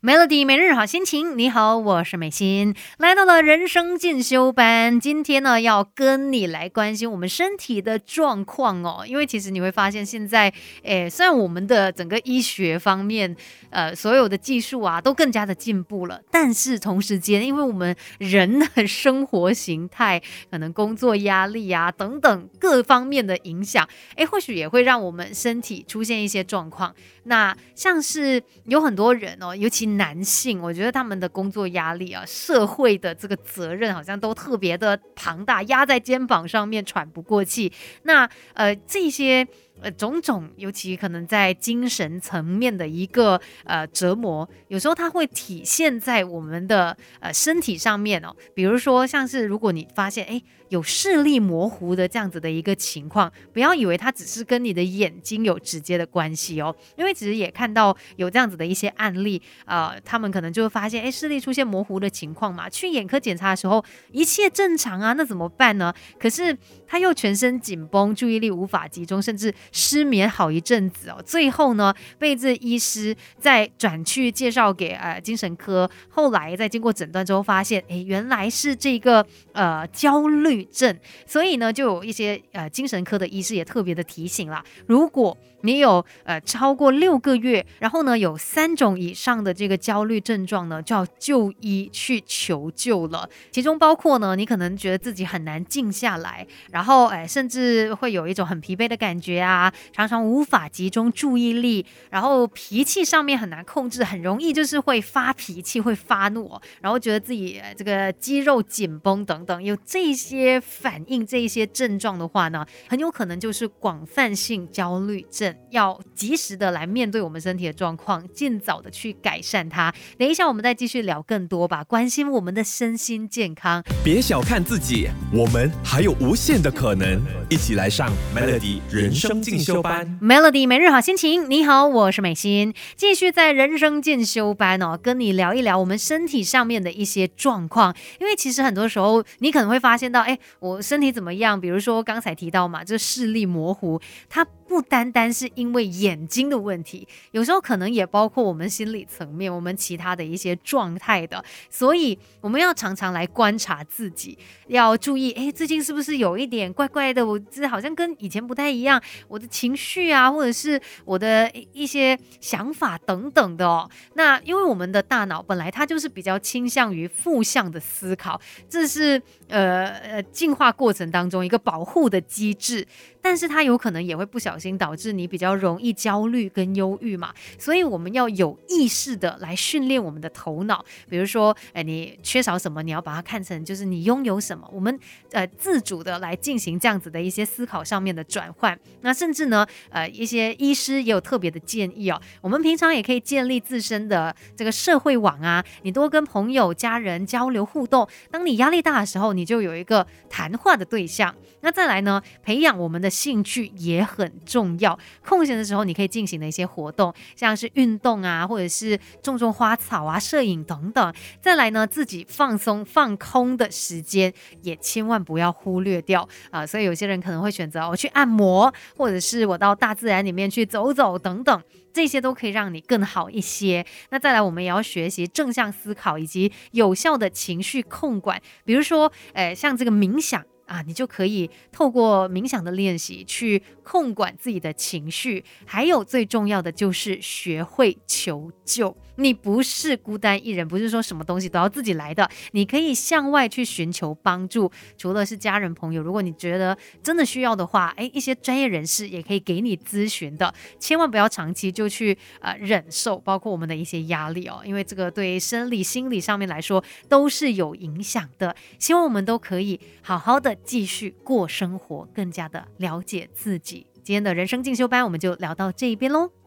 Melody 每日好心情，你好，我是美心，来到了人生进修班。今天呢，要跟你来关心我们身体的状况哦。因为其实你会发现，现在，诶，虽然我们的整个医学方面，呃，所有的技术啊，都更加的进步了，但是同时间，因为我们人的生活形态，可能工作压力啊等等各方面的影响，诶，或许也会让我们身体出现一些状况。那像是有很多人哦，尤其男性，我觉得他们的工作压力啊，社会的这个责任好像都特别的庞大，压在肩膀上面喘不过气。那呃这些。呃，种种，尤其可能在精神层面的一个呃折磨，有时候它会体现在我们的呃身体上面哦。比如说，像是如果你发现哎有视力模糊的这样子的一个情况，不要以为它只是跟你的眼睛有直接的关系哦，因为其实也看到有这样子的一些案例，呃，他们可能就会发现哎视力出现模糊的情况嘛，去眼科检查的时候一切正常啊，那怎么办呢？可是他又全身紧绷，注意力无法集中，甚至失眠好一阵子哦，最后呢被这医师再转去介绍给呃精神科，后来在经过诊断之后发现，哎，原来是这个呃焦虑症，所以呢就有一些呃精神科的医师也特别的提醒啦，如果你有呃超过六个月，然后呢有三种以上的这个焦虑症状呢，就要就医去求救了，其中包括呢你可能觉得自己很难静下来，然后哎甚至会有一种很疲惫的感觉啊。常常无法集中注意力，然后脾气上面很难控制，很容易就是会发脾气、会发怒，然后觉得自己这个肌肉紧绷等等，有这些反应、这一些症状的话呢，很有可能就是广泛性焦虑症，要及时的来面对我们身体的状况，尽早的去改善它。等一下我们再继续聊更多吧，关心我们的身心健康。别小看自己，我们还有无限的可能，一起来上 Melody 人生进。修班，Melody 每日好心情。你好，我是美心，继续在人生进修班哦，跟你聊一聊我们身体上面的一些状况。因为其实很多时候，你可能会发现到，哎，我身体怎么样？比如说刚才提到嘛，这视力模糊，它。不单单是因为眼睛的问题，有时候可能也包括我们心理层面、我们其他的一些状态的，所以我们要常常来观察自己，要注意，哎，最近是不是有一点怪怪的？我这好像跟以前不太一样，我的情绪啊，或者是我的一些想法等等的哦。那因为我们的大脑本来它就是比较倾向于负向的思考，这是呃呃进化过程当中一个保护的机制。但是它有可能也会不小心导致你比较容易焦虑跟忧郁嘛，所以我们要有意识的来训练我们的头脑。比如说，哎，你缺少什么，你要把它看成就是你拥有什么。我们呃自主的来进行这样子的一些思考上面的转换。那甚至呢，呃，一些医师也有特别的建议哦。我们平常也可以建立自身的这个社会网啊，你多跟朋友、家人交流互动。当你压力大的时候，你就有一个谈话的对象。那再来呢，培养我们的。兴趣也很重要，空闲的时候你可以进行的一些活动，像是运动啊，或者是种种花草啊、摄影等等。再来呢，自己放松放空的时间也千万不要忽略掉啊。所以有些人可能会选择我去按摩，或或者是我到大自然里面去走走等等，这些都可以让你更好一些。那再来，我们也要学习正向思考以及有效的情绪控管，比如说，诶，像这个冥想。啊，你就可以透过冥想的练习去控管自己的情绪，还有最重要的就是学会求救。你不是孤单一人，不是说什么东西都要自己来的，你可以向外去寻求帮助。除了是家人朋友，如果你觉得真的需要的话，诶，一些专业人士也可以给你咨询的。千万不要长期就去呃忍受，包括我们的一些压力哦，因为这个对生理、心理上面来说都是有影响的。希望我们都可以好好的继续过生活，更加的了解自己。今天的人生进修班，我们就聊到这一边喽。